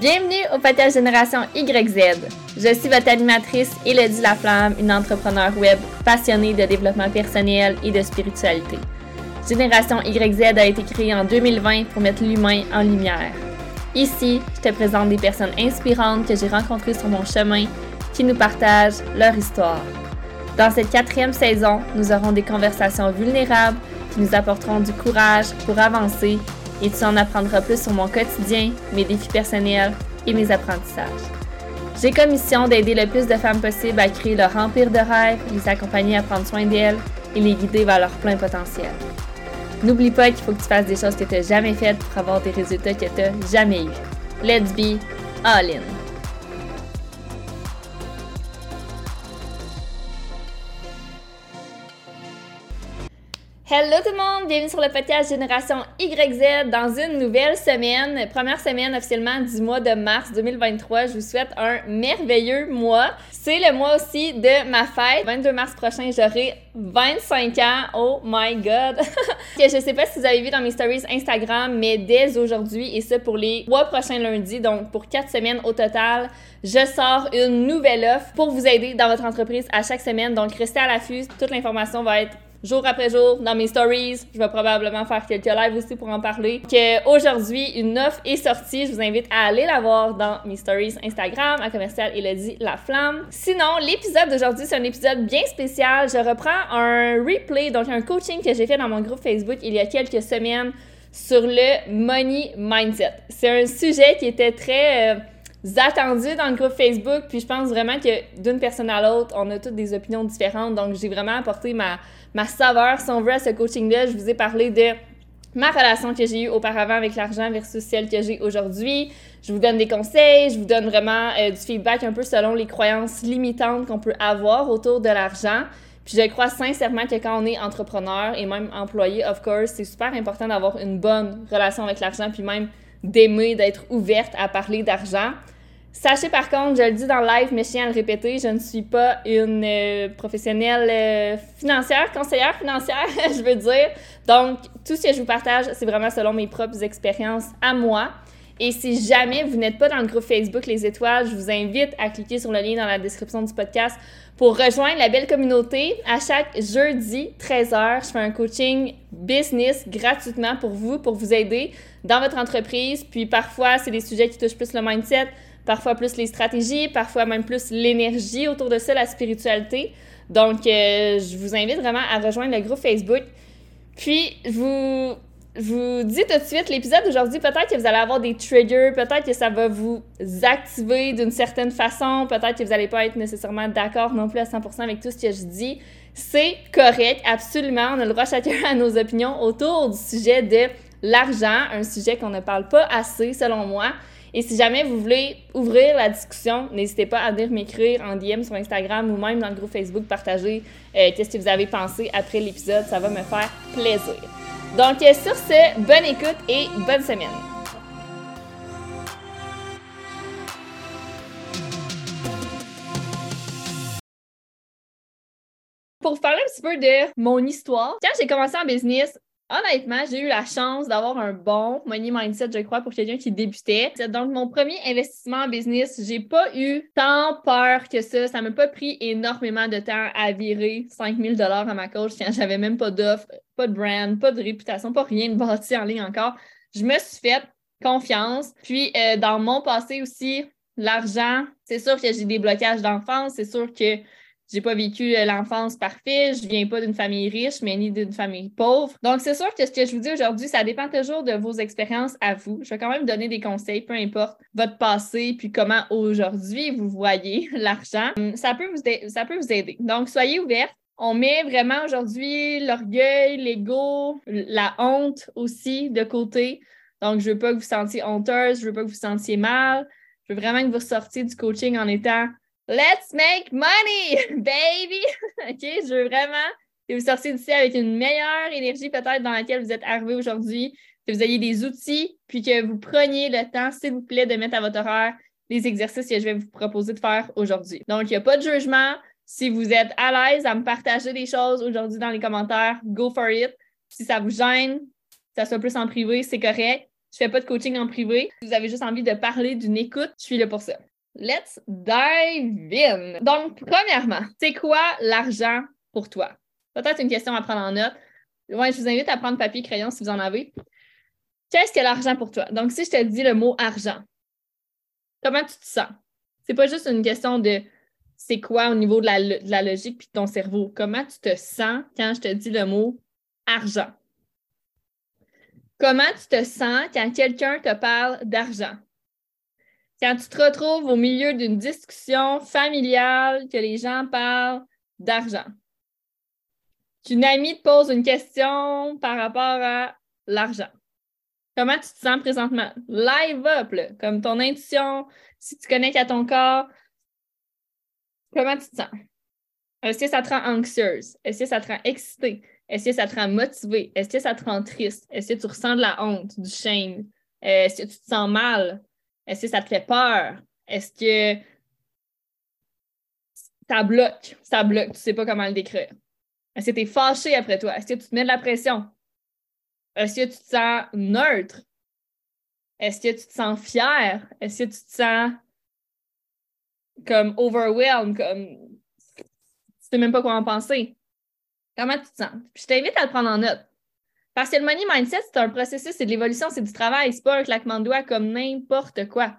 Bienvenue au podcast Génération YZ. Je suis votre animatrice Elodie Laflamme, une entrepreneur web passionnée de développement personnel et de spiritualité. Génération YZ a été créée en 2020 pour mettre l'humain en lumière. Ici, je te présente des personnes inspirantes que j'ai rencontrées sur mon chemin qui nous partagent leur histoire. Dans cette quatrième saison, nous aurons des conversations vulnérables qui nous apporteront du courage pour avancer et tu en apprendras plus sur mon quotidien, mes défis personnels et mes apprentissages. J'ai comme mission d'aider le plus de femmes possible à créer leur empire de rêve, les accompagner à prendre soin d'elles et les guider vers leur plein potentiel. N'oublie pas qu'il faut que tu fasses des choses que tu n'as jamais faites pour avoir des résultats que tu n'as jamais eus. Let's be all in! Hello tout le monde, bienvenue sur le podcast Génération YZ dans une nouvelle semaine, première semaine officiellement du mois de mars 2023. Je vous souhaite un merveilleux mois. C'est le mois aussi de ma fête. 22 mars prochain, j'aurai 25 ans. Oh my god. je sais pas si vous avez vu dans mes stories Instagram, mais dès aujourd'hui et ça pour les trois prochains lundis, donc pour quatre semaines au total, je sors une nouvelle offre pour vous aider dans votre entreprise à chaque semaine. Donc restez à l'affût, toute l'information va être jour après jour dans mes stories. Je vais probablement faire quelques lives aussi pour en parler. Que aujourd'hui, une offre est sortie. Je vous invite à aller la voir dans mes stories Instagram à commercial Elodie La Flamme. Sinon, l'épisode d'aujourd'hui, c'est un épisode bien spécial. Je reprends un replay, donc un coaching que j'ai fait dans mon groupe Facebook il y a quelques semaines sur le money mindset. C'est un sujet qui était très euh, attendu dans le groupe Facebook, puis je pense vraiment que d'une personne à l'autre, on a toutes des opinions différentes. Donc, j'ai vraiment apporté ma ma saveur, si on veut, à ce coaching-là. Je vous ai parlé de ma relation que j'ai eue auparavant avec l'argent versus celle que j'ai aujourd'hui. Je vous donne des conseils, je vous donne vraiment euh, du feedback un peu selon les croyances limitantes qu'on peut avoir autour de l'argent. Puis je crois sincèrement que quand on est entrepreneur et même employé, of course, c'est super important d'avoir une bonne relation avec l'argent, puis même d'aimer, d'être ouverte à parler d'argent. Sachez par contre, je le dis dans le live, mais je tiens à le répéter, je ne suis pas une euh, professionnelle euh, financière, conseillère financière, je veux dire. Donc, tout ce que je vous partage, c'est vraiment selon mes propres expériences à moi. Et si jamais vous n'êtes pas dans le groupe Facebook Les Étoiles, je vous invite à cliquer sur le lien dans la description du podcast pour rejoindre la belle communauté. À chaque jeudi, 13h, je fais un coaching business gratuitement pour vous, pour vous aider dans votre entreprise. Puis parfois, c'est des sujets qui touchent plus le mindset, parfois plus les stratégies, parfois même plus l'énergie autour de ça, la spiritualité. Donc, euh, je vous invite vraiment à rejoindre le groupe Facebook. Puis, je vous, vous dis tout de suite, l'épisode d'aujourd'hui, peut-être que vous allez avoir des triggers, peut-être que ça va vous activer d'une certaine façon, peut-être que vous n'allez pas être nécessairement d'accord non plus à 100% avec tout ce que je dis. C'est correct, absolument. On a le droit chacun à nos opinions autour du sujet de l'argent, un sujet qu'on ne parle pas assez selon moi. Et si jamais vous voulez ouvrir la discussion, n'hésitez pas à venir m'écrire en DM sur Instagram ou même dans le groupe Facebook, partager euh, qu'est-ce que vous avez pensé après l'épisode. Ça va me faire plaisir. Donc, euh, sur ce, bonne écoute et bonne semaine. Pour vous parler un petit peu de mon histoire, quand j'ai commencé en business, Honnêtement, j'ai eu la chance d'avoir un bon money mindset, je crois, pour quelqu'un qui débutait. Donc, mon premier investissement en business, j'ai pas eu tant peur que ça. Ça m'a pas pris énormément de temps à virer 5000 dollars à ma coach quand j'avais même pas d'offre, pas de brand, pas de réputation, pas rien de bâti en ligne encore. Je me suis fait confiance. Puis, euh, dans mon passé aussi, l'argent, c'est sûr que j'ai des blocages d'enfance, c'est sûr que j'ai pas vécu l'enfance parfaite, je viens pas d'une famille riche, mais ni d'une famille pauvre. Donc, c'est sûr que ce que je vous dis aujourd'hui, ça dépend toujours de vos expériences à vous. Je vais quand même donner des conseils, peu importe votre passé, puis comment aujourd'hui vous voyez l'argent. Hum, ça peut vous, aider. Donc, soyez ouverts. On met vraiment aujourd'hui l'orgueil, l'ego, la honte aussi de côté. Donc, je veux pas que vous sentiez honteuse, je veux pas que vous sentiez mal. Je veux vraiment que vous sortiez du coaching en étant Let's make money, baby! OK, je veux vraiment que vous sortiez d'ici avec une meilleure énergie peut-être dans laquelle vous êtes arrivé aujourd'hui, que vous ayez des outils, puis que vous preniez le temps, s'il vous plaît, de mettre à votre horaire les exercices que je vais vous proposer de faire aujourd'hui. Donc, il n'y a pas de jugement. Si vous êtes à l'aise à me partager des choses aujourd'hui dans les commentaires, go for it. Si ça vous gêne, que ça soit plus en privé, c'est correct. Je fais pas de coaching en privé. Si vous avez juste envie de parler d'une écoute, je suis là pour ça. Let's dive in. Donc, premièrement, c'est quoi l'argent pour toi? Peut-être une question à prendre en note. Ouais, je vous invite à prendre papier et crayon si vous en avez. Qu'est-ce que l'argent pour toi? Donc, si je te dis le mot argent, comment tu te sens? C'est pas juste une question de c'est quoi au niveau de la, logique puis de ton cerveau. Comment tu te sens quand je te dis le mot argent? Comment tu te sens quand quelqu'un te parle d'argent? Quand tu te retrouves au milieu d'une discussion familiale, que les gens parlent d'argent. Qu'une amie te pose une question par rapport à l'argent. Comment tu te sens présentement? Live up, comme ton intuition, si tu connectes à ton corps, comment tu te sens? Est-ce que ça te rend anxieuse? Est-ce que ça te rend excitée? Est-ce que ça te rend motivée? Est-ce que ça te rend triste? Est-ce que tu ressens de la honte, du shame? Est-ce que tu te sens mal? Est-ce que ça te fait peur? Est-ce que ça bloque? Ça bloque, tu sais pas comment le décrire. Est-ce que tu es fâché après toi? Est-ce que tu te mets de la pression? Est-ce que tu te sens neutre? Est-ce que tu te sens fier? Est-ce que tu te sens comme overwhelmed, comme tu sais même pas quoi en penser? Comment tu te sens? je t'invite à le prendre en note. Parce que le money mindset, c'est un processus, c'est de l'évolution, c'est du travail, c'est pas un claquement de doigts comme n'importe quoi.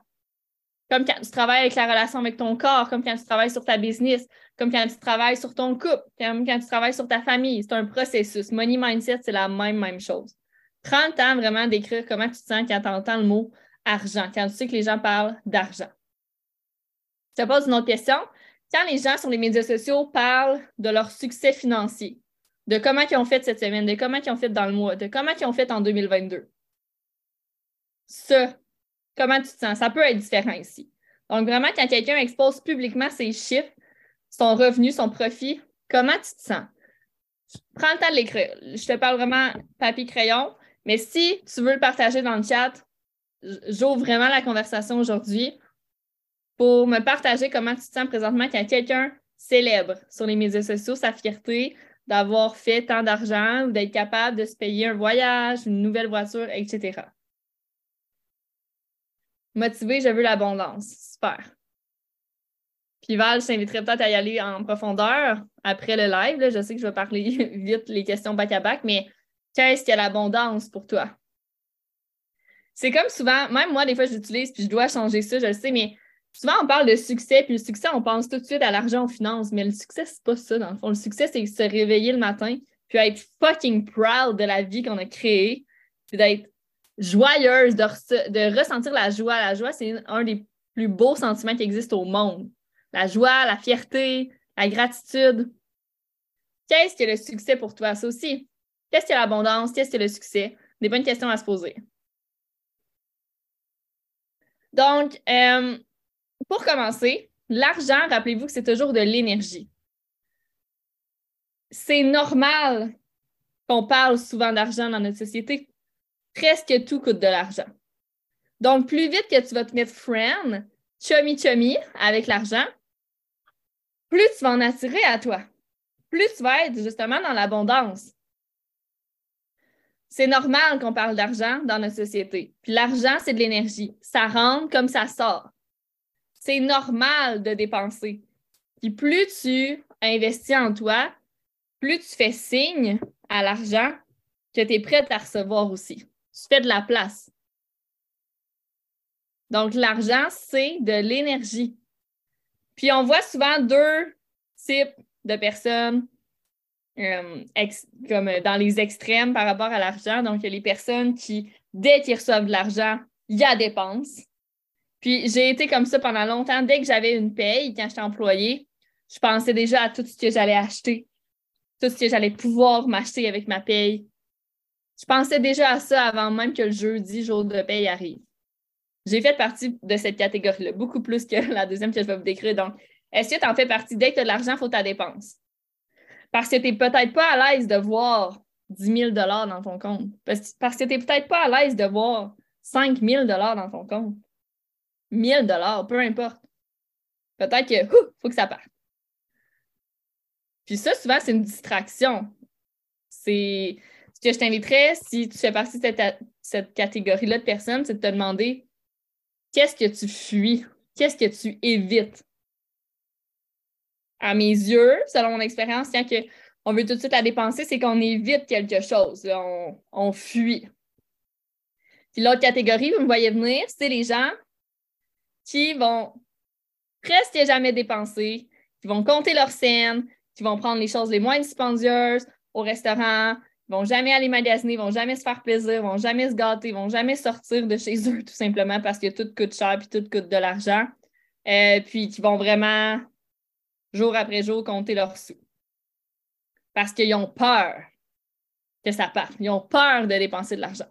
Comme quand tu travailles avec la relation avec ton corps, comme quand tu travailles sur ta business, comme quand tu travailles sur ton couple, comme quand tu travailles sur ta famille. C'est un processus. Money mindset, c'est la même, même chose. Prends le temps vraiment d'écrire comment tu te sens quand tu entends le mot argent, quand tu sais que les gens parlent d'argent. Je te pose une autre question. Quand les gens sur les médias sociaux parlent de leur succès financier, de comment ils ont fait cette semaine, de comment ils ont fait dans le mois, de comment ils ont fait en 2022, ça, comment tu te sens? Ça peut être différent ici. Donc, vraiment, quand quelqu'un expose publiquement ses chiffres, son revenu, son profit, comment tu te sens? Prends le temps de l'écrire. Je te parle vraiment papier-crayon. Mais si tu veux le partager dans le chat, j'ouvre vraiment la conversation aujourd'hui pour me partager comment tu te sens présentement quand quelqu'un célèbre sur les médias sociaux sa fierté d'avoir fait tant d'argent ou d'être capable de se payer un voyage, une nouvelle voiture, etc. Motivé, je veux l'abondance. Super. Puis Val, je t'inviterais peut-être à y aller en profondeur après le live. Je sais que je vais parler vite les questions back-à-back, mais Qu'est-ce que l'abondance pour toi? C'est comme souvent, même moi, des fois, j'utilise puis je dois changer ça, je le sais, mais souvent, on parle de succès, puis le succès, on pense tout de suite à l'argent, aux finances, mais le succès, c'est pas ça, dans le fond. Le succès, c'est se réveiller le matin, puis être fucking proud de la vie qu'on a créée, puis d'être joyeuse, de, ressentir la joie. La joie, c'est un des plus beaux sentiments qui existent au monde. La joie, la fierté, la gratitude. Qu'est-ce que le succès pour toi? Ça aussi, Qu'est-ce que l'abondance? Qu'est-ce que le succès? Des bonnes questions à se poser. Donc, euh, pour commencer, l'argent, rappelez-vous que c'est toujours de l'énergie. C'est normal qu'on parle souvent d'argent dans notre société. Presque tout coûte de l'argent. Donc, plus vite que tu vas te mettre friend, chummy chummy avec l'argent, plus tu vas en attirer à toi. Plus tu vas être justement dans l'abondance. C'est normal qu'on parle d'argent dans notre société. Puis l'argent, c'est de l'énergie. Ça rentre comme ça sort. C'est normal de dépenser. Puis plus tu investis en toi, plus tu fais signe à l'argent que tu es prête à recevoir aussi. Tu fais de la place. Donc, l'argent, c'est de l'énergie. Puis on voit souvent deux types de personnes euh, comme dans les extrêmes par rapport à l'argent. Donc, il y a les personnes qui, dès qu'ils reçoivent de l'argent, il y a dépense. Puis, j'ai été comme ça pendant longtemps. Dès que j'avais une paye, quand j'étais employée, je pensais déjà à tout ce que j'allais acheter, tout ce que j'allais pouvoir m'acheter avec ma paye. Je pensais déjà à ça avant même que le jeudi, jour de paye, arrive. J'ai fait partie de cette catégorie-là, beaucoup plus que la deuxième que je vais vous décrire. Donc, est-ce que tu en fais partie? Dès que tu as de l'argent, il faut ta dépense. Parce que tu n'es peut-être pas à l'aise de voir 10 000 dans ton compte. Parce, que tu n'es peut-être pas à l'aise de voir 5 000 dans ton compte. 1000 peu importe. Peut-être que, faut que ça parte. Puis ça, souvent, c'est une distraction. C'est, ce que je t'inviterais, si tu fais partie de cette, catégorie-là de personnes, c'est de te demander qu'est-ce que tu fuis, qu'est-ce que tu évites? À mes yeux, selon mon expérience, quand on veut tout de suite la dépenser, c'est qu'on évite quelque chose. on, on fuit. Puis l'autre catégorie, vous me voyez venir, c'est les gens qui vont presque jamais dépenser, qui vont compter leurs scènes, qui vont prendre les choses les moins dispendieuses au restaurant, vont jamais aller magasiner, vont jamais se faire plaisir, vont jamais se gâter, vont jamais sortir de chez eux tout simplement parce que tout coûte cher puis tout coûte de l'argent. Euh, puis qui vont vraiment jour après jour compter leurs sous. Parce qu'ils ont peur que ça parte. Ils ont peur de dépenser de l'argent.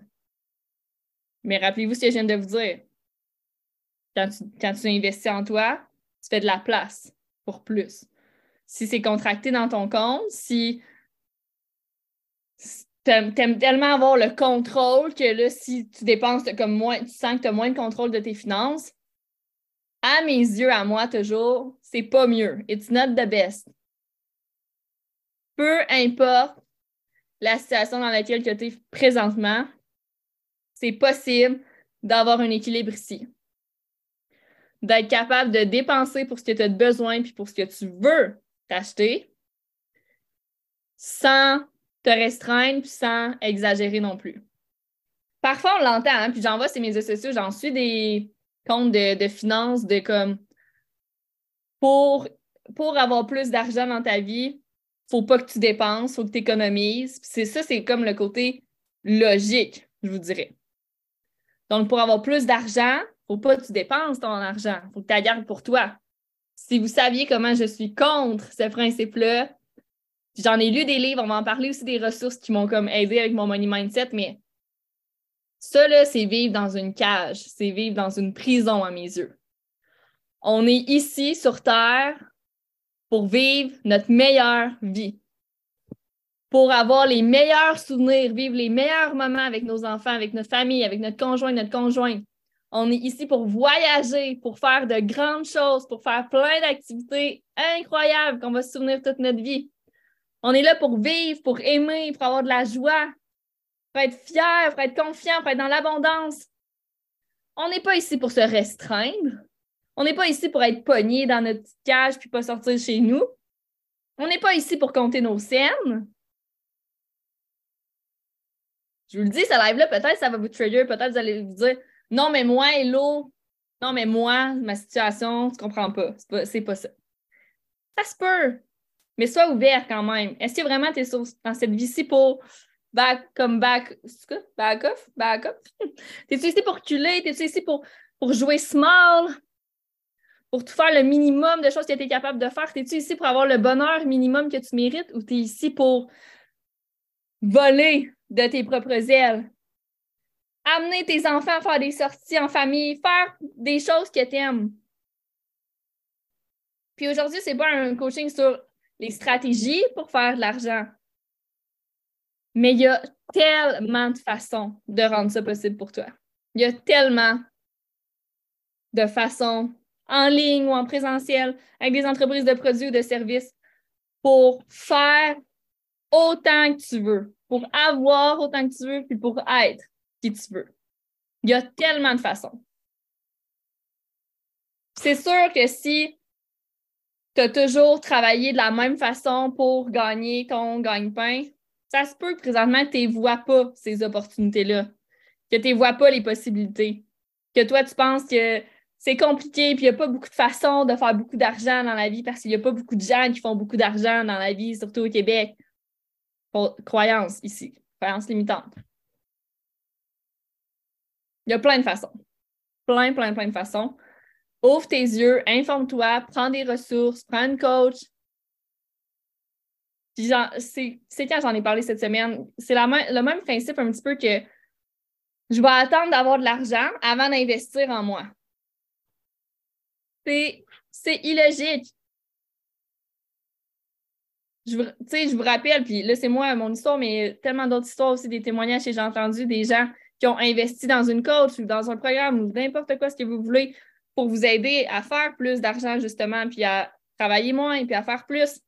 Mais rappelez-vous ce que je viens de vous dire. Quand tu, investis en toi, tu fais de la place pour plus. Si c'est contracté dans ton compte, si tu aimes, tellement avoir le contrôle que là, si tu dépenses comme moins, tu sens que tu as moins de contrôle de tes finances, à mes yeux, à moi toujours, c'est pas mieux. It's not the best. Peu importe la situation dans laquelle tu es présentement, c'est possible d'avoir un équilibre ici. D'être capable de dépenser pour ce que tu as besoin puis pour ce que tu veux t'acheter sans te restreindre puis sans exagérer non plus. Parfois, on l'entend, hein, puis j'en vois sur mes réseaux sociaux, j'en suis des comptes de, finances de comme pour, pour avoir plus d'argent dans ta vie, faut pas que tu dépenses, faut que tu économises. C'est ça, c'est comme le côté logique, je vous dirais. Donc, pour avoir plus d'argent, faut pas que tu dépenses ton argent. faut que tu la gardes pour toi. Si vous saviez comment je suis contre ce principe-là, j'en ai lu des livres, on va en parler aussi des ressources qui m'ont comme aidé avec mon money mindset, mais ça, c'est vivre dans une cage, c'est vivre dans une prison à mes yeux. On est ici sur Terre pour vivre notre meilleure vie pour avoir les meilleurs souvenirs, vivre les meilleurs moments avec nos enfants, avec notre famille, avec notre conjoint, notre conjointe. On est ici pour voyager, pour faire de grandes choses, pour faire plein d'activités incroyables qu'on va se souvenir toute notre vie. On est là pour vivre, pour aimer, pour avoir de la joie, pour être fier, pour être confiant, pour être dans l'abondance. On n'est pas ici pour se restreindre. On n'est pas ici pour être pogné dans notre petite cage puis pas sortir chez nous. On n'est pas ici pour compter nos scènes. Je vous le dis, ce live-là, peut-être ça va vous trigger, peut-être vous allez vous dire Non, mais moi, Hello, non, mais moi, ma situation, tu comprends pas. C'est pas, pas ça. Ça se peut. Mais sois ouvert quand même. Est-ce que vraiment tu es dans cette vie-ci pour back comme back, back off? Back off? T'es-tu ici pour reculer? T'es-tu ici pour, pour jouer small? Pour tout faire le minimum de choses que tu es capable de faire? T'es-tu ici pour avoir le bonheur minimum que tu mérites ou tu es ici pour voler de tes propres ailes? Amener tes enfants à faire des sorties en famille, faire des choses que tu aimes. Puis aujourd'hui, ce n'est pas un coaching sur les stratégies pour faire de l'argent. Mais il y a tellement de façons de rendre ça possible pour toi. Il y a tellement de façons en ligne ou en présentiel avec des entreprises de produits ou de services pour faire autant que tu veux pour avoir autant que tu veux, puis pour être tu veux. Il y a tellement de façons. C'est sûr que si tu as toujours travaillé de la même façon pour gagner ton gagne-pain, ça se peut que présentement, tu ne vois pas ces opportunités-là, que tu ne vois pas les possibilités, que toi, tu penses que c'est compliqué, puis il n'y a pas beaucoup de façons de faire beaucoup d'argent dans la vie parce qu'il n'y a pas beaucoup de gens qui font beaucoup d'argent dans la vie, surtout au Québec croyance ici, croyance limitante. Il y a plein de façons. Plein, plein, plein de façons. Ouvre tes yeux, informe-toi, prends des ressources, prends une coach. C'est quand j'en ai parlé cette semaine? C'est le même principe un petit peu que je vais attendre d'avoir de l'argent avant d'investir en moi. C'est illogique je, je vous rappelle, puis là, c'est moi, mon histoire, mais tellement d'autres histoires aussi, des témoignages que j'ai entendus, des gens qui ont investi dans une coach ou dans un programme ou n'importe quoi ce que vous voulez pour vous aider à faire plus d'argent, justement, puis à travailler moins, puis à faire plus.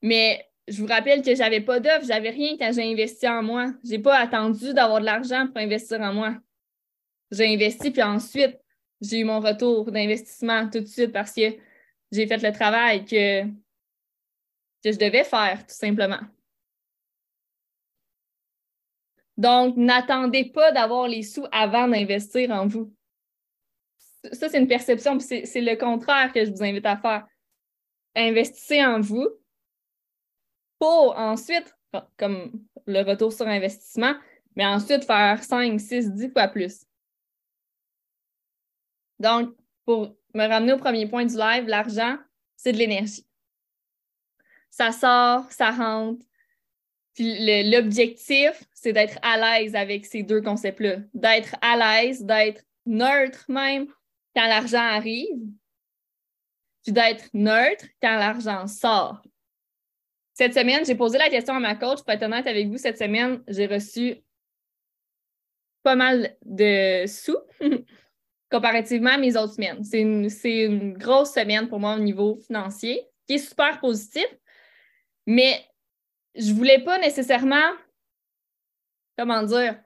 Mais je vous rappelle que j'avais pas d'offre, j'avais rien quand j'ai investi en moi. J'ai pas attendu d'avoir de l'argent pour investir en moi. J'ai investi, puis ensuite, j'ai eu mon retour d'investissement tout de suite parce que j'ai fait le travail que, que je devais faire, tout simplement. Donc, n'attendez pas d'avoir les sous avant d'investir en vous. Ça, c'est une perception, puis c'est le contraire que je vous invite à faire. Investissez en vous pour ensuite, comme le retour sur investissement, mais ensuite faire 5, 6, 10 fois plus. Donc, pour me ramener au premier point du live, l'argent, c'est de l'énergie. Ça sort, ça rentre. Puis l'objectif, c'est d'être à l'aise avec ces deux concepts-là. D'être à l'aise, d'être neutre même quand l'argent arrive, puis d'être neutre quand l'argent sort. Cette semaine, j'ai posé la question à ma coach. Pour être honnête avec vous, cette semaine, j'ai reçu pas mal de sous comparativement à mes autres semaines. C'est une, grosse semaine pour moi au niveau financier, qui est super positif, mais je voulais pas nécessairement, comment dire,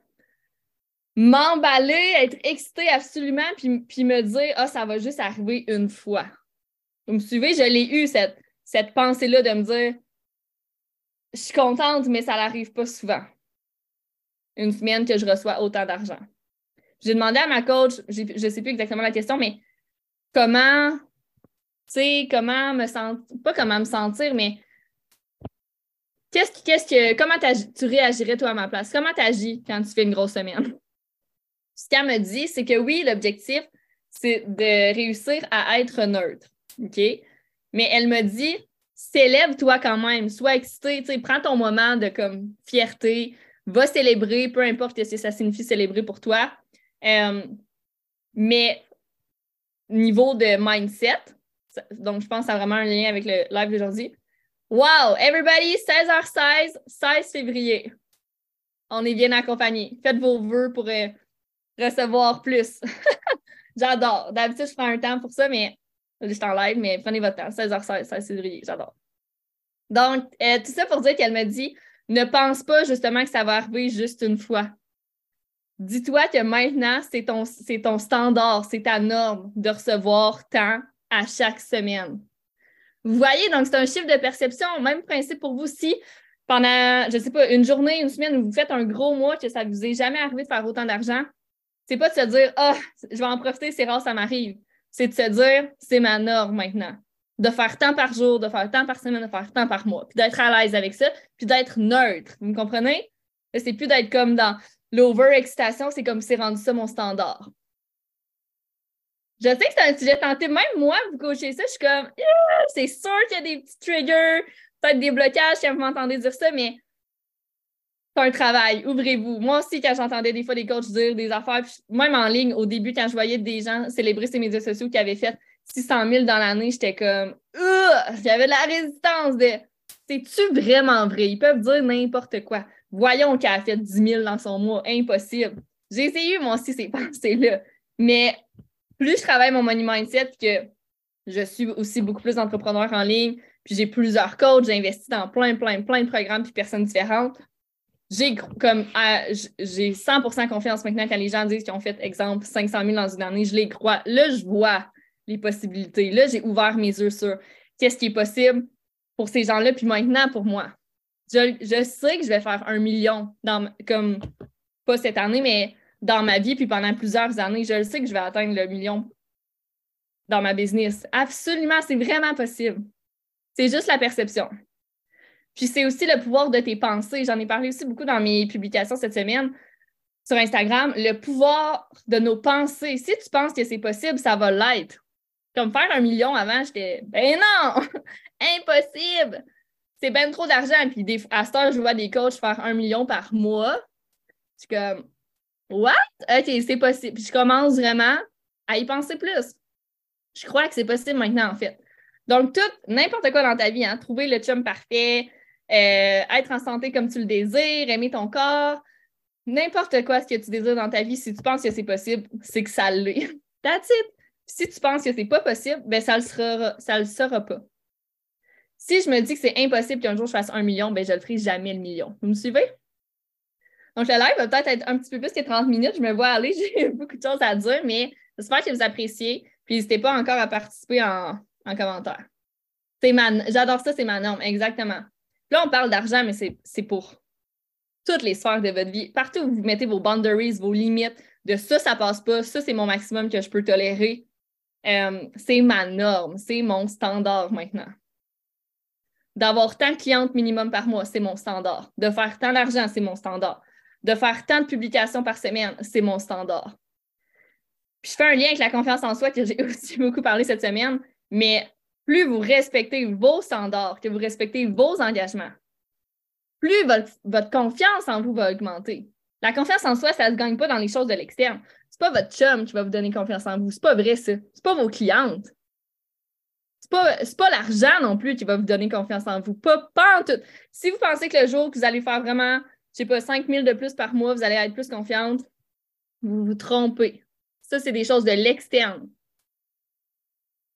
m'emballer, être excitée absolument, puis, puis me dire, ah, ça va juste arriver une fois. Vous me suivez? Je l'ai eu, cette, cette pensée-là de me dire, je suis contente, mais ça n'arrive pas souvent. Une semaine que je reçois autant d'argent. J'ai demandé à ma coach, je ne sais plus exactement la question, mais comment, tu sais, comment me sentir, pas comment me sentir, mais qu'est-ce, que, comment tu réagirais toi à ma place? Comment tu agis quand tu fais une grosse semaine? Ce qu'elle me dit, c'est que oui, l'objectif, c'est de réussir à être neutre. OK? Mais elle me dit, célèbre-toi quand même, sois excité, prends ton moment de comme fierté, va célébrer, peu importe ce que ça signifie célébrer pour toi. Euh, mais niveau de mindset, donc je pense que ça a vraiment un lien avec le live d'aujourd'hui. Wow, everybody, 16h16, 16 février. On est bien accompagnés. Faites vos vœux pour euh, recevoir plus. J'adore. D'habitude, je prends un temps pour ça, mais je suis en live, mais prenez votre temps. 16h16, 16 février. J'adore. Donc, euh, tout ça pour dire qu'elle me dit ne pense pas justement que ça va arriver juste une fois. Dis-toi que maintenant, c'est ton, ton standard, c'est ta norme de recevoir tant à chaque semaine. Vous voyez, donc c'est un chiffre de perception. Même principe pour vous si pendant, je ne sais pas, une journée, une semaine, vous faites un gros mois que ça ne vous est jamais arrivé de faire autant d'argent. C'est pas de se dire Ah, je vais en profiter, c'est rare, ça m'arrive. C'est de se dire c'est ma norme maintenant. De faire tant par jour, de faire tant par semaine, de faire tant par mois. Puis d'être à l'aise avec ça, puis d'être neutre. Vous me comprenez? C'est plus d'être comme dans L'over-excitation, c'est comme c'est rendu ça mon standard. Je sais que c'est un sujet tenté. Même moi, vous coachez ça, je suis comme, c'est sûr qu'il y a des petits triggers, peut-être des blocages quand vous m'entendez dire ça, mais c'est un travail. Ouvrez-vous. Moi aussi, quand j'entendais des fois des coachs dire des affaires, même en ligne, au début, quand je voyais des gens célébrer ces médias sociaux qui avaient fait 600 000 dans l'année, j'étais comme, j'avais de la résistance de, c'est-tu vraiment vrai? Ils peuvent dire n'importe quoi. Voyons qu'elle a fait 10 000 dans son mois. Impossible. J'ai essayé, moi aussi, ces pensées-là. Mais plus je travaille mon money mindset, que je suis aussi beaucoup plus entrepreneur en ligne, puis j'ai plusieurs coachs, j'ai investi dans plein, plein, plein de programmes puis personnes différentes. J'ai comme j'ai 100% confiance maintenant quand les gens disent qu'ils ont fait, exemple, 500 000 dans une année, je les crois. Là, je vois les possibilités. Là, j'ai ouvert mes yeux sur qu'est-ce qui est possible pour ces gens-là, puis maintenant pour moi je, sais que je vais faire un million, dans, comme pas cette année, mais dans ma vie, puis pendant plusieurs années, je sais que je vais atteindre le million dans ma business. Absolument, c'est vraiment possible. C'est juste la perception. Puis c'est aussi le pouvoir de tes pensées. J'en ai parlé aussi beaucoup dans mes publications cette semaine sur Instagram. Le pouvoir de nos pensées. Si tu penses que c'est possible, ça va l'être. Comme faire un million avant, j'étais ben non, impossible c'est bien trop d'argent. Puis des, à ce je vois des coachs faire un million par mois. Je suis comme, what? OK, c'est possible. Puis je commence vraiment à y penser plus. Je crois que c'est possible maintenant, en fait. Donc, tout, n'importe quoi dans ta vie, hein, trouver le chum parfait, euh, être en santé comme tu le désires, aimer ton corps, n'importe quoi ce que tu désires dans ta vie, si tu penses que c'est possible, c'est que ça l'est. That's it. Si tu penses que c'est pas possible, ben ça le sera, ça le sera pas. Si je me dis que c'est impossible qu'un jour je fasse un million, ben je le ferai jamais le million. Vous me suivez? Donc, le live va peut-être être un petit peu plus que 30 minutes. Je me vois aller, j'ai beaucoup de choses à dire, mais j'espère que vous appréciez. Puis, n'hésitez pas encore à participer en, commentaire. J'adore ça, c'est ma norme, exactement. Là, on parle d'argent, mais c'est pour toutes les sphères de votre vie. Partout où vous mettez vos boundaries, vos limites, de ça, ça passe pas, ça, c'est mon maximum que je peux tolérer. Euh, c'est ma norme, c'est mon standard maintenant. D'avoir tant de clientes minimum par mois, c'est mon standard. De faire tant d'argent, c'est mon standard. De faire tant de publications par semaine, c'est mon standard. Je fais un lien avec la confiance en soi que j'ai aussi beaucoup parlé cette semaine, mais plus vous respectez vos standards, que vous respectez vos engagements, plus votre, confiance en vous va augmenter. La confiance en soi, ça ne se gagne pas dans les choses de l'externe. C'est pas votre chum qui va vous donner confiance en vous. C'est pas vrai, ça. C'est pas vos clientes. C'est pas, pas l'argent non plus qui va vous donner confiance en vous. Pas, pas tout. Si vous pensez que le jour que vous allez faire vraiment, je sais pas, 5 000 de plus par mois, vous allez être plus confiante, vous vous trompez. Ça, c'est des choses de l'externe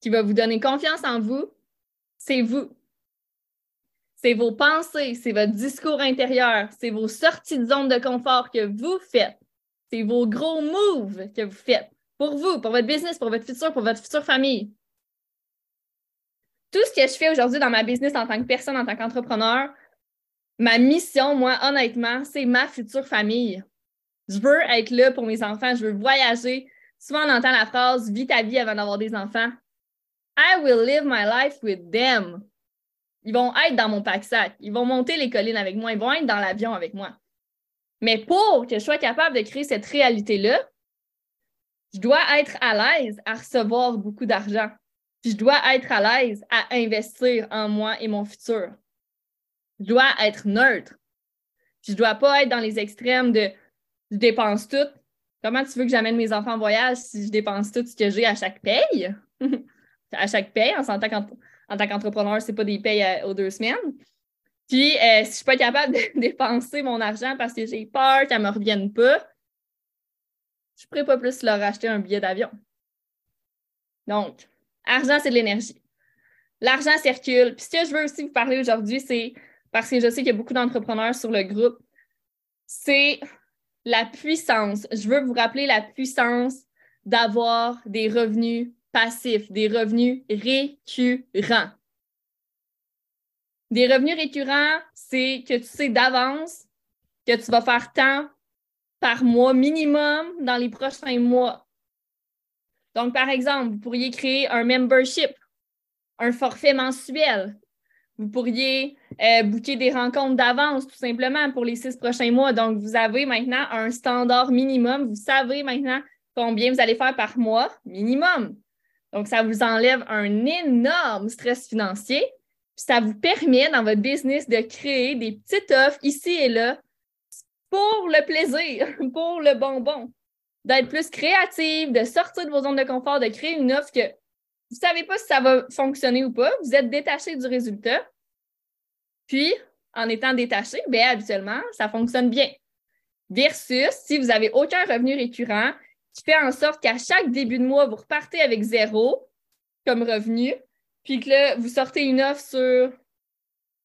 qui va vous donner confiance en vous. C'est vous. C'est vos pensées, c'est votre discours intérieur, c'est vos sorties de zone de confort que vous faites. C'est vos gros moves que vous faites pour vous, pour votre business, pour votre futur, pour votre future famille. Tout ce que je fais aujourd'hui dans ma business en tant que personne, en tant qu'entrepreneur, ma mission, moi, honnêtement, c'est ma future famille. Je veux être là pour mes enfants, je veux voyager. Souvent, on entend la phrase Vis ta vie avant d'avoir des enfants. I will live my life with them. Ils vont être dans mon pack-sac. Ils vont monter les collines avec moi. Ils vont être dans l'avion avec moi. Mais pour que je sois capable de créer cette réalité-là, je dois être à l'aise à recevoir beaucoup d'argent. je dois être à l'aise à investir en moi et mon futur. Je dois être neutre. je ne dois pas être dans les extrêmes de je dépense tout. Comment tu veux que j'amène mes enfants en voyage si je dépense tout ce que j'ai à chaque paye? à chaque paye, en tant en tant qu'entrepreneur, ce n'est pas des payes euh, aux deux semaines. Puis, euh, si je ne suis pas capable de dépenser mon argent parce que j'ai peur qu'elle ne me revienne pas, je ne pourrais pas plus leur acheter un billet d'avion. Donc, argent, c'est de l'énergie. L'argent circule. Puis, ce que je veux aussi vous parler aujourd'hui, c'est parce que je sais qu'il y a beaucoup d'entrepreneurs sur le groupe, c'est la puissance. Je veux vous rappeler la puissance d'avoir des revenus passifs, des revenus récurrents. Des revenus récurrents, c'est que tu sais d'avance que tu vas faire tant par mois minimum dans les prochains mois. Donc, par exemple, vous pourriez créer un membership, un forfait mensuel. Vous pourriez euh, booker des rencontres d'avance tout simplement pour les six prochains mois. Donc, vous avez maintenant un standard minimum. Vous savez maintenant combien vous allez faire par mois minimum. Donc, ça vous enlève un énorme stress financier. Puis ça vous permet dans votre business de créer des petites offres ici et là pour le plaisir, pour le bonbon, d'être plus créative, de sortir de vos zones de confort, de créer une offre que vous ne savez pas si ça va fonctionner ou pas, vous êtes détaché du résultat. Puis, en étant détaché, bien, habituellement, ça fonctionne bien. Versus si vous n'avez aucun revenu récurrent, qui fait en sorte qu'à chaque début de mois, vous repartez avec zéro comme revenu, puis que là, vous sortez une offre sur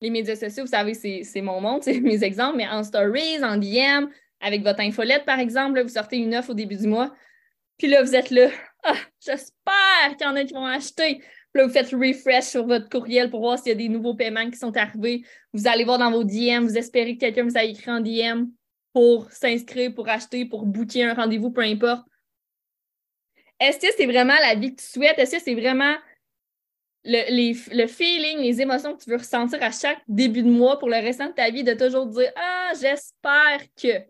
les médias sociaux, vous savez, c'est mon monde, c'est mes exemples, mais en stories, en DM, avec votre infolette, par exemple, vous sortez une offre au début du mois, puis là, vous êtes là, ah, j'espère qu'il y en a qui vont acheter. Là, vous faites refresh sur votre courriel pour voir s'il y a des nouveaux paiements qui sont arrivés. Vous allez voir dans vos DM, vous espérez que quelqu'un vous a écrit en DM pour s'inscrire, pour acheter, pour booker un rendez-vous, peu importe. Est-ce que c'est vraiment la vie que tu souhaites? Est-ce que c'est vraiment le, le, feeling, les émotions que tu veux ressentir à chaque début de mois pour le restant de ta vie, de toujours dire Ah, j'espère que.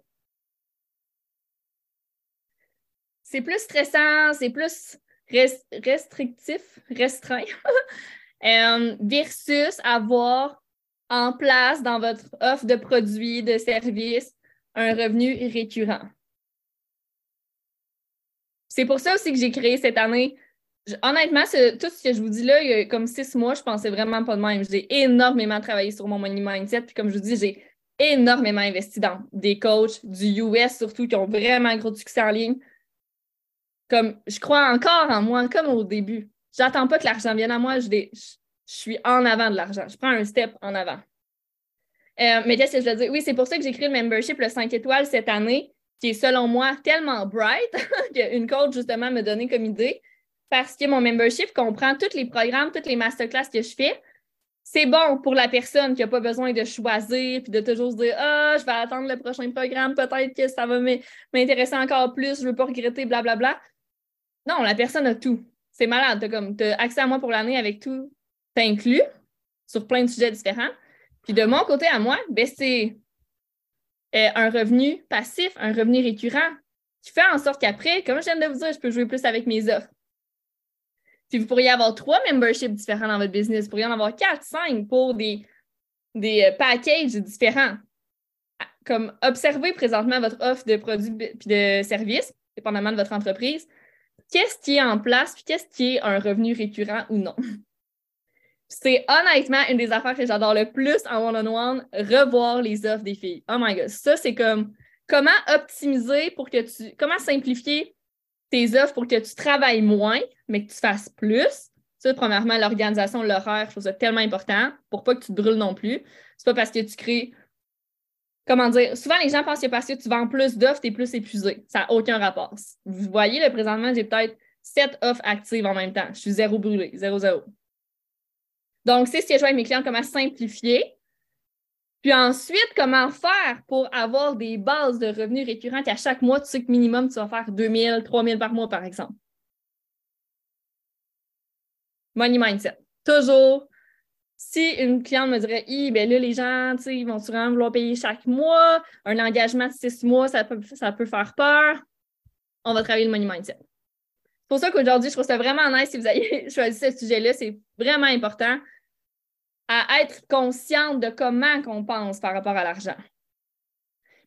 C'est plus stressant, c'est plus restrictif, restreint, euh, versus avoir en place dans votre offre de produits, de services, un revenu récurrent. C'est pour ça aussi que j'ai créé cette année. Honnêtement, tout ce que je vous dis là, il y a comme six mois, je pensais vraiment pas de même. J'ai énormément travaillé sur mon money mindset. Puis comme je vous dis, j'ai énormément investi dans des coachs du US surtout qui ont vraiment gros succès en ligne. Comme je crois encore en moi, comme au début. J'attends pas que l'argent vienne à moi, je, je suis en avant de l'argent. Je prends un step en avant. Euh, mais qu'est-ce que je veux dire? Oui, c'est pour ça que j'ai créé le membership, le 5 étoiles cette année, qui est selon moi tellement bright qu'une coach, justement, me donnait comme idée. Parce que mon membership comprend tous les programmes, toutes les masterclass que je fais. C'est bon pour la personne qui n'a pas besoin de choisir puis de toujours se dire Ah, je vais attendre le prochain programme, peut-être que ça va m'intéresser encore plus, je ne veux pas regretter, blablabla. Non, la personne a tout. C'est malade. Tu as, comme, as accès à moi pour l'année avec tout inclus sur plein de sujets différents. Puis de mon côté à moi, ben c'est euh, un revenu passif, un revenu récurrent qui fait en sorte qu'après, comme je viens de vous dire, je peux jouer plus avec mes offres. Puis vous pourriez avoir trois memberships différents dans votre business. Vous pourriez en avoir quatre, cinq pour des, des euh, packages différents. Comme observez présentement votre offre de produits et de services, dépendamment de votre entreprise. Qu'est-ce qui est en place, puis qu'est-ce qui est un revenu récurrent ou non? C'est honnêtement une des affaires que j'adore le plus en one-on-one, revoir les offres des filles. Oh my god, ça c'est comme comment optimiser pour que tu. Comment simplifier tes offres pour que tu travailles moins, mais que tu fasses plus? Ça, premièrement, l'organisation, l'horaire, je trouve ça tellement important pour pas que tu te brûles non plus. C'est pas parce que tu crées. Comment dire? Souvent, les gens pensent que parce que tu vends plus d'offres, tu es plus épuisé. Ça n'a aucun rapport. Vous voyez, le présentement, j'ai peut-être sept offres actives en même temps. Je suis zéro brûlé, zéro, zéro. Donc, c'est ce que je vois avec mes clients, comment simplifier. Puis ensuite, comment faire pour avoir des bases de revenus récurrents qu'à chaque mois, tu sais que minimum, tu vas faire 2000, 3000 par mois, par exemple. Money mindset. Toujours. Si une cliente me dirait, ben là, les gens, ils vont sûrement vouloir payer chaque mois, un engagement de six mois, ça peut, ça peut faire peur, on va travailler le money mindset. C'est pour ça qu'aujourd'hui, je trouve ça vraiment nice si vous avez choisi ce sujet-là. C'est vraiment important à être consciente de comment qu'on pense par rapport à l'argent.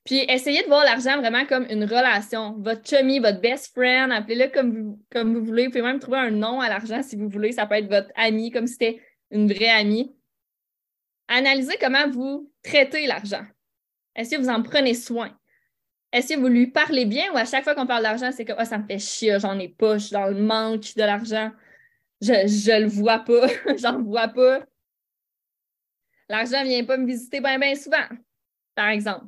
Puis essayez de voir l'argent vraiment comme une relation. Votre chummy, votre best friend, appelez-le comme vous, comme vous voulez. Vous pouvez même trouver un nom à l'argent si vous voulez. Ça peut être votre ami, comme si c'était une vraie amie. Analysez comment vous traitez l'argent. Est-ce que vous en prenez soin? Est-ce que vous lui parlez bien ou à chaque fois qu'on parle d'argent, c'est que oh, ça me fait chier, j'en ai pas, je suis dans le manque de l'argent. Je, je le vois pas, j'en vois pas. L'argent ne vient pas me visiter bien, bien souvent, par exemple.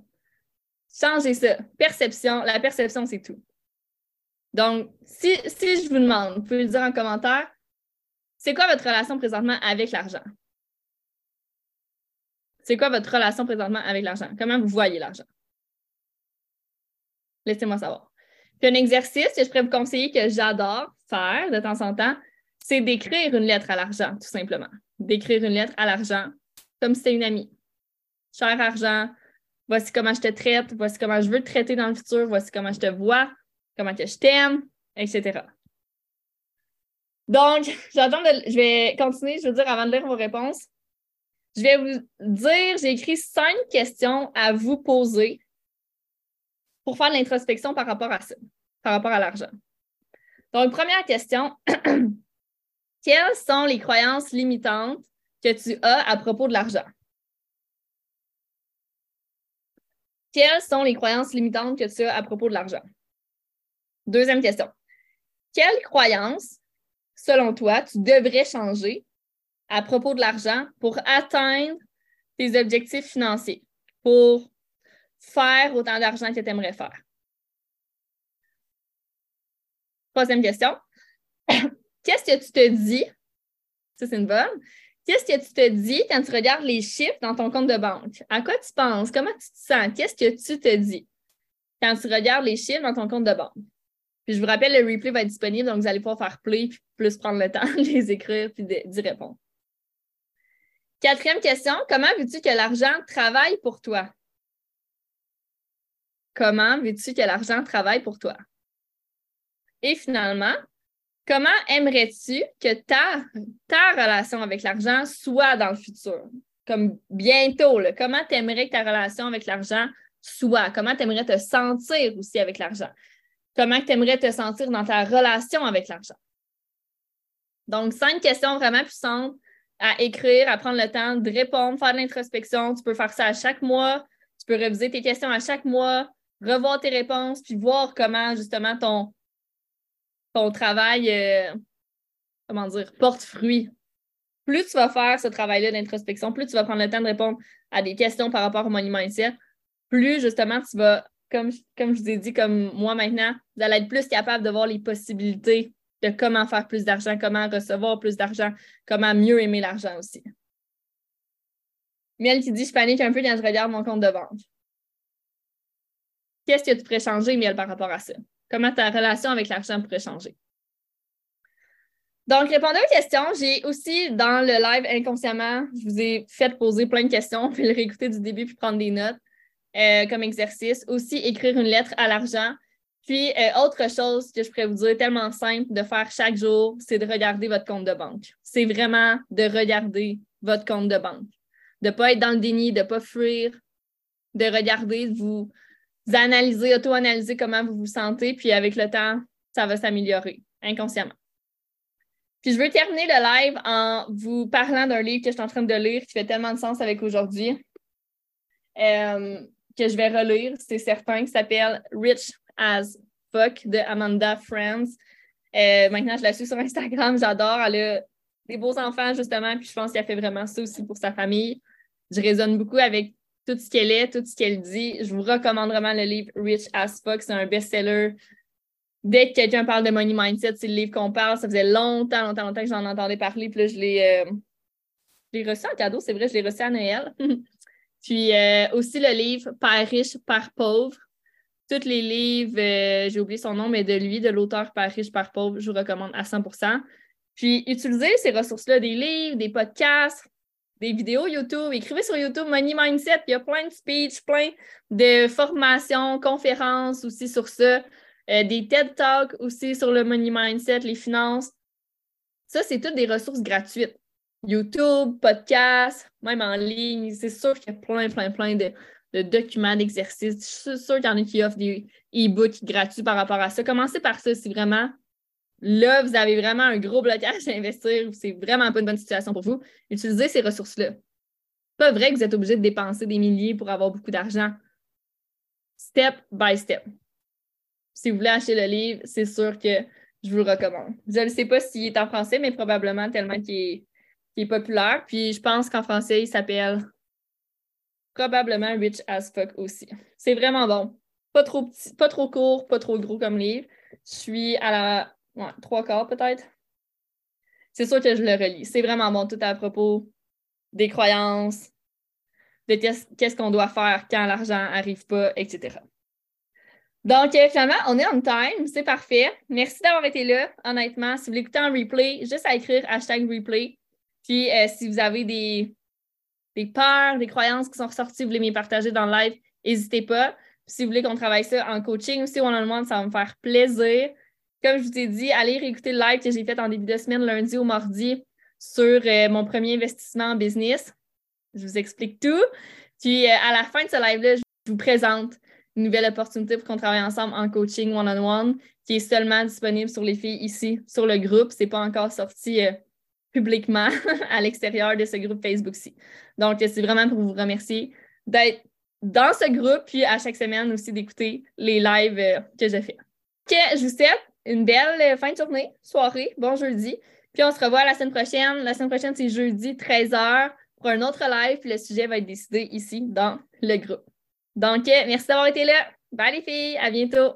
Changez ça. Perception. La perception, c'est tout. Donc, si, si je vous demande, vous pouvez le dire en commentaire, c'est quoi votre relation présentement avec l'argent? C'est quoi votre relation présentement avec l'argent? Comment vous voyez l'argent? Laissez-moi savoir. Puis un exercice que je pourrais vous conseiller que j'adore faire de temps en temps, c'est d'écrire une lettre à l'argent, tout simplement. D'écrire une lettre à l'argent comme si c'était une amie. Cher argent, voici comment je te traite, voici comment je veux te traiter dans le futur, voici comment je te vois, comment que je t'aime, etc. Donc, j'attends de, je vais continuer, je veux dire, avant de lire vos réponses. Je vais vous dire, j'ai écrit cinq questions à vous poser pour faire l'introspection par rapport à ça, par rapport à l'argent. Donc, première question, quelles sont les croyances limitantes que tu as à propos de l'argent? Quelles sont les croyances limitantes que tu as à propos de l'argent? Deuxième question. Quelles croyances, selon toi, tu devrais changer à propos de l'argent pour atteindre tes objectifs financiers, pour faire autant d'argent que tu aimerais faire? Troisième question. Qu'est-ce que tu te dis? Ça, c'est une bonne. Qu'est-ce que tu te dis quand tu regardes les chiffres dans ton compte de banque? À quoi tu penses? Comment tu te sens? Qu'est-ce que tu te dis quand tu regardes les chiffres dans ton compte de banque? Puis je vous rappelle, le replay va être disponible, donc vous allez pouvoir faire play puis plus prendre le temps de les écrire puis d'y répondre. Quatrième question, comment veux-tu que l'argent travaille pour toi? Comment veux-tu que l'argent travaille pour toi? Et finalement, Comment aimerais-tu que ta, ta relation avec l'argent soit dans le futur? Comme bientôt, comment tu aimerais que ta relation avec l'argent soit? Comment tu aimerais te sentir aussi avec l'argent? Comment tu aimerais te sentir dans ta relation avec l'argent? Donc, cinq questions vraiment puissantes à écrire, à prendre le temps de répondre, faire de l'introspection. Tu peux faire ça à chaque mois. Tu peux réviser tes questions à chaque mois, revoir tes réponses, puis voir comment justement ton, ton travail, euh, comment dire, porte fruit plus tu vas faire ce travail-là d'introspection, plus tu vas prendre le temps de répondre à des questions par rapport au money mindset, plus justement tu vas, comme, comme je vous ai dit, comme moi maintenant, vous allez être plus capable de voir les possibilités de comment faire plus d'argent, comment recevoir plus d'argent, comment mieux aimer l'argent aussi. Miel qui dit Je panique un peu quand je regarde mon compte de banque. Qu'est-ce que tu pourrais changer, Miel, par rapport à ça? Comment ta relation avec l'argent pourrait changer? Donc, répondez aux questions. J'ai aussi, dans le live inconsciemment, je vous ai fait poser plein de questions, puis le réécouter du début, puis prendre des notes euh, comme exercice. Aussi, écrire une lettre à l'argent. Puis, euh, autre chose que je pourrais vous dire, tellement simple de faire chaque jour, c'est de regarder votre compte de banque. C'est vraiment de regarder votre compte de banque. De ne pas être dans le déni, de ne pas fuir, de regarder, de vous analyser, auto-analyser comment vous vous sentez, puis avec le temps, ça va s'améliorer inconsciemment. Puis je veux terminer le live en vous parlant d'un livre que je suis en train de lire qui fait tellement de sens avec aujourd'hui, euh, que je vais relire, c'est certain, qui s'appelle Rich as Fuck de Amanda Friends. Euh, maintenant, je la suis sur Instagram, j'adore. Elle a des beaux enfants, justement, puis je pense qu'elle fait vraiment ça aussi pour sa famille. Je résonne beaucoup avec tout ce qu'elle est, tout ce qu'elle dit. Je vous recommande vraiment le livre Rich as Fuck. C'est un best-seller. Dès que quelqu'un parle de Money Mindset, c'est le livre qu'on parle. Ça faisait longtemps, longtemps, longtemps que j'en entendais parler. Puis là, je l'ai, euh, reçu en cadeau, c'est vrai, je l'ai reçu à Noël. Puis euh, aussi le livre Père riche, Père pauvre. Tous les livres, euh, j'ai oublié son nom, mais de lui, de l'auteur Père riche, Père pauvre, je vous recommande à 100% Puis utilisez ces ressources-là, des livres, des podcasts, des vidéos YouTube. Écrivez sur YouTube Money Mindset. Il y a plein de speeches, plein de formations, conférences aussi sur ça. Euh, des TED Talks aussi sur le Money Mindset, les finances. Ça, c'est toutes des ressources gratuites. YouTube, podcast, même en ligne. C'est sûr qu'il y a plein, plein, plein de, documents, d'exercices. Je suis qu'il y en a qui offrent des e-books gratuits par rapport à ça. Commencez par ça si vraiment là, vous avez vraiment un gros blocage à investir, c'est vraiment pas une bonne situation pour vous. Utilisez ces ressources-là. Pas vrai que vous êtes obligé de dépenser des milliers pour avoir beaucoup d'argent. Step by step. Si vous voulez acheter le livre, c'est sûr que je vous le recommande. Je ne sais pas s'il est en français, mais probablement tellement qu'il est, populaire. Puis je pense qu'en français, il s'appelle probablement Rich as fuck aussi. C'est vraiment bon. Pas trop petit, pas trop court, pas trop gros comme livre. Je suis à la trois quarts peut-être. C'est sûr que je le relis. C'est vraiment bon tout à propos des croyances, de qu'est-ce qu'on doit faire quand l'argent n'arrive pas, etc. Donc, euh, finalement, on est on time. C'est parfait. Merci d'avoir été là. Honnêtement, si vous l'écoutez en replay, juste à écrire hashtag replay. Puis, euh, si vous avez des, peurs, des croyances qui sont ressorties, vous voulez me partager dans le live, n'hésitez pas. si vous voulez qu'on travaille ça en coaching aussi, one-on-one, ça va me faire plaisir. Comme je vous ai dit, allez réécouter le live que j'ai fait en début de semaine, lundi au mardi, sur euh, mon premier investissement en business. Je vous explique tout. Puis, à la fin de ce live-là, je vous présente une nouvelle opportunité pour qu'on travaille ensemble en coaching one-on-one qui est seulement disponible sur les filles ici, sur le groupe. Ce n'est pas encore sorti euh, publiquement à l'extérieur de ce groupe Facebook-ci. Donc, c'est vraiment pour vous remercier d'être dans ce groupe, puis à chaque semaine aussi d'écouter les lives euh, que je fais. Ok, je vous souhaite une belle euh, fin de journée, soirée, bon jeudi. Puis on se revoit la semaine prochaine. La semaine prochaine, c'est jeudi 13h pour un autre live, puis le sujet va être décidé ici dans le groupe. Donc, merci d'avoir été là. Bye les filles, à bientôt.